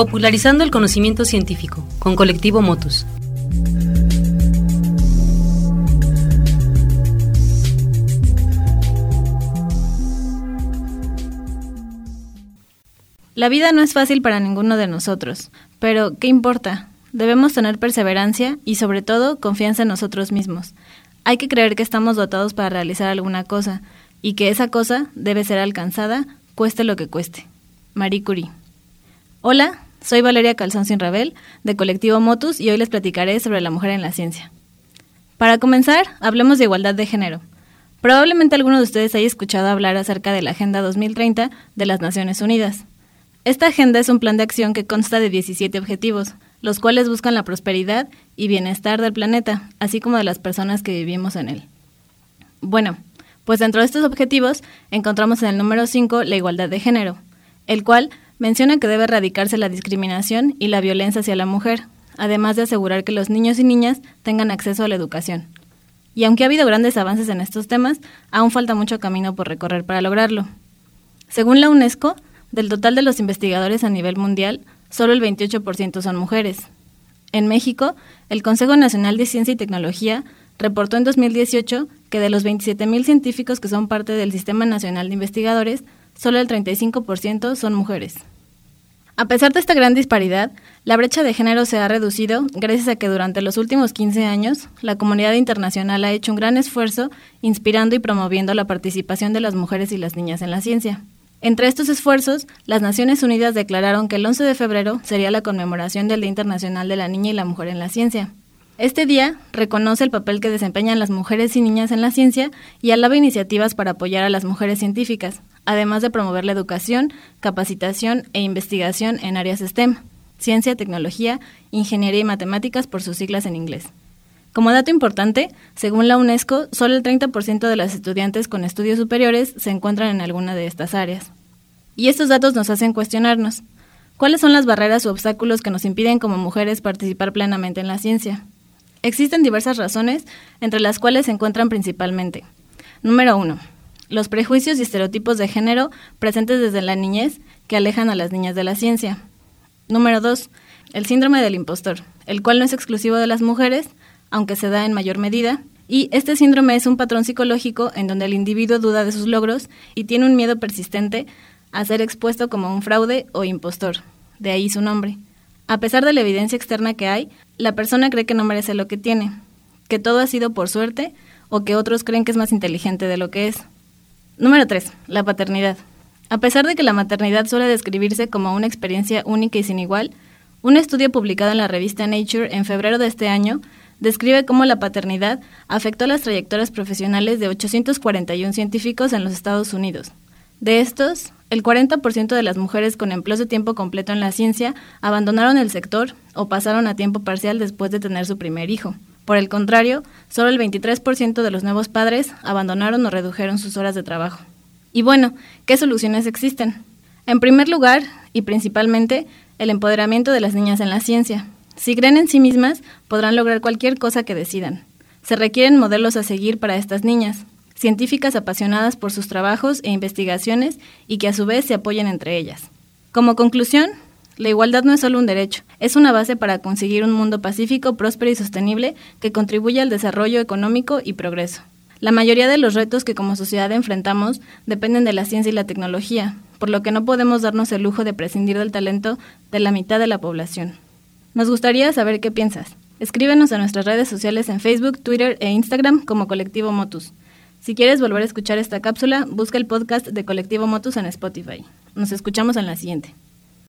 Popularizando el conocimiento científico con Colectivo Motus. La vida no es fácil para ninguno de nosotros, pero ¿qué importa? Debemos tener perseverancia y sobre todo confianza en nosotros mismos. Hay que creer que estamos dotados para realizar alguna cosa y que esa cosa debe ser alcanzada, cueste lo que cueste. Marie Curie. Hola, soy Valeria Calzón Sin Rebel, de Colectivo Motus, y hoy les platicaré sobre la mujer en la ciencia. Para comenzar, hablemos de igualdad de género. Probablemente alguno de ustedes haya escuchado hablar acerca de la Agenda 2030 de las Naciones Unidas. Esta agenda es un plan de acción que consta de 17 objetivos, los cuales buscan la prosperidad y bienestar del planeta, así como de las personas que vivimos en él. Bueno, pues dentro de estos objetivos encontramos en el número 5 la igualdad de género, el cual menciona que debe erradicarse la discriminación y la violencia hacia la mujer, además de asegurar que los niños y niñas tengan acceso a la educación. Y aunque ha habido grandes avances en estos temas, aún falta mucho camino por recorrer para lograrlo. Según la UNESCO, del total de los investigadores a nivel mundial, solo el 28% son mujeres. En México, el Consejo Nacional de Ciencia y Tecnología reportó en 2018 que de los 27.000 científicos que son parte del Sistema Nacional de Investigadores, solo el 35% son mujeres. A pesar de esta gran disparidad, la brecha de género se ha reducido gracias a que durante los últimos 15 años la comunidad internacional ha hecho un gran esfuerzo inspirando y promoviendo la participación de las mujeres y las niñas en la ciencia. Entre estos esfuerzos, las Naciones Unidas declararon que el 11 de febrero sería la conmemoración del Día Internacional de la Niña y la Mujer en la Ciencia. Este día reconoce el papel que desempeñan las mujeres y niñas en la ciencia y alaba iniciativas para apoyar a las mujeres científicas, además de promover la educación, capacitación e investigación en áreas STEM, ciencia, tecnología, ingeniería y matemáticas por sus siglas en inglés. Como dato importante, según la UNESCO, solo el 30% de las estudiantes con estudios superiores se encuentran en alguna de estas áreas. Y estos datos nos hacen cuestionarnos, ¿cuáles son las barreras u obstáculos que nos impiden como mujeres participar plenamente en la ciencia? Existen diversas razones, entre las cuales se encuentran principalmente. Número 1. Los prejuicios y estereotipos de género presentes desde la niñez que alejan a las niñas de la ciencia. Número 2. El síndrome del impostor, el cual no es exclusivo de las mujeres, aunque se da en mayor medida, y este síndrome es un patrón psicológico en donde el individuo duda de sus logros y tiene un miedo persistente a ser expuesto como un fraude o impostor, de ahí su nombre. A pesar de la evidencia externa que hay, la persona cree que no merece lo que tiene, que todo ha sido por suerte o que otros creen que es más inteligente de lo que es. Número 3. La paternidad. A pesar de que la maternidad suele describirse como una experiencia única y sin igual, un estudio publicado en la revista Nature en febrero de este año describe cómo la paternidad afectó las trayectorias profesionales de 841 científicos en los Estados Unidos. De estos, el 40% de las mujeres con empleos de tiempo completo en la ciencia abandonaron el sector o pasaron a tiempo parcial después de tener su primer hijo. Por el contrario, solo el 23% de los nuevos padres abandonaron o redujeron sus horas de trabajo. Y bueno, ¿qué soluciones existen? En primer lugar, y principalmente, el empoderamiento de las niñas en la ciencia. Si creen en sí mismas, podrán lograr cualquier cosa que decidan. Se requieren modelos a seguir para estas niñas, científicas apasionadas por sus trabajos e investigaciones y que a su vez se apoyen entre ellas. Como conclusión, la igualdad no es solo un derecho, es una base para conseguir un mundo pacífico, próspero y sostenible que contribuya al desarrollo económico y progreso. La mayoría de los retos que como sociedad enfrentamos dependen de la ciencia y la tecnología, por lo que no podemos darnos el lujo de prescindir del talento de la mitad de la población. Nos gustaría saber qué piensas. Escríbenos a nuestras redes sociales en Facebook, Twitter e Instagram como Colectivo Motus. Si quieres volver a escuchar esta cápsula, busca el podcast de Colectivo Motus en Spotify. Nos escuchamos en la siguiente.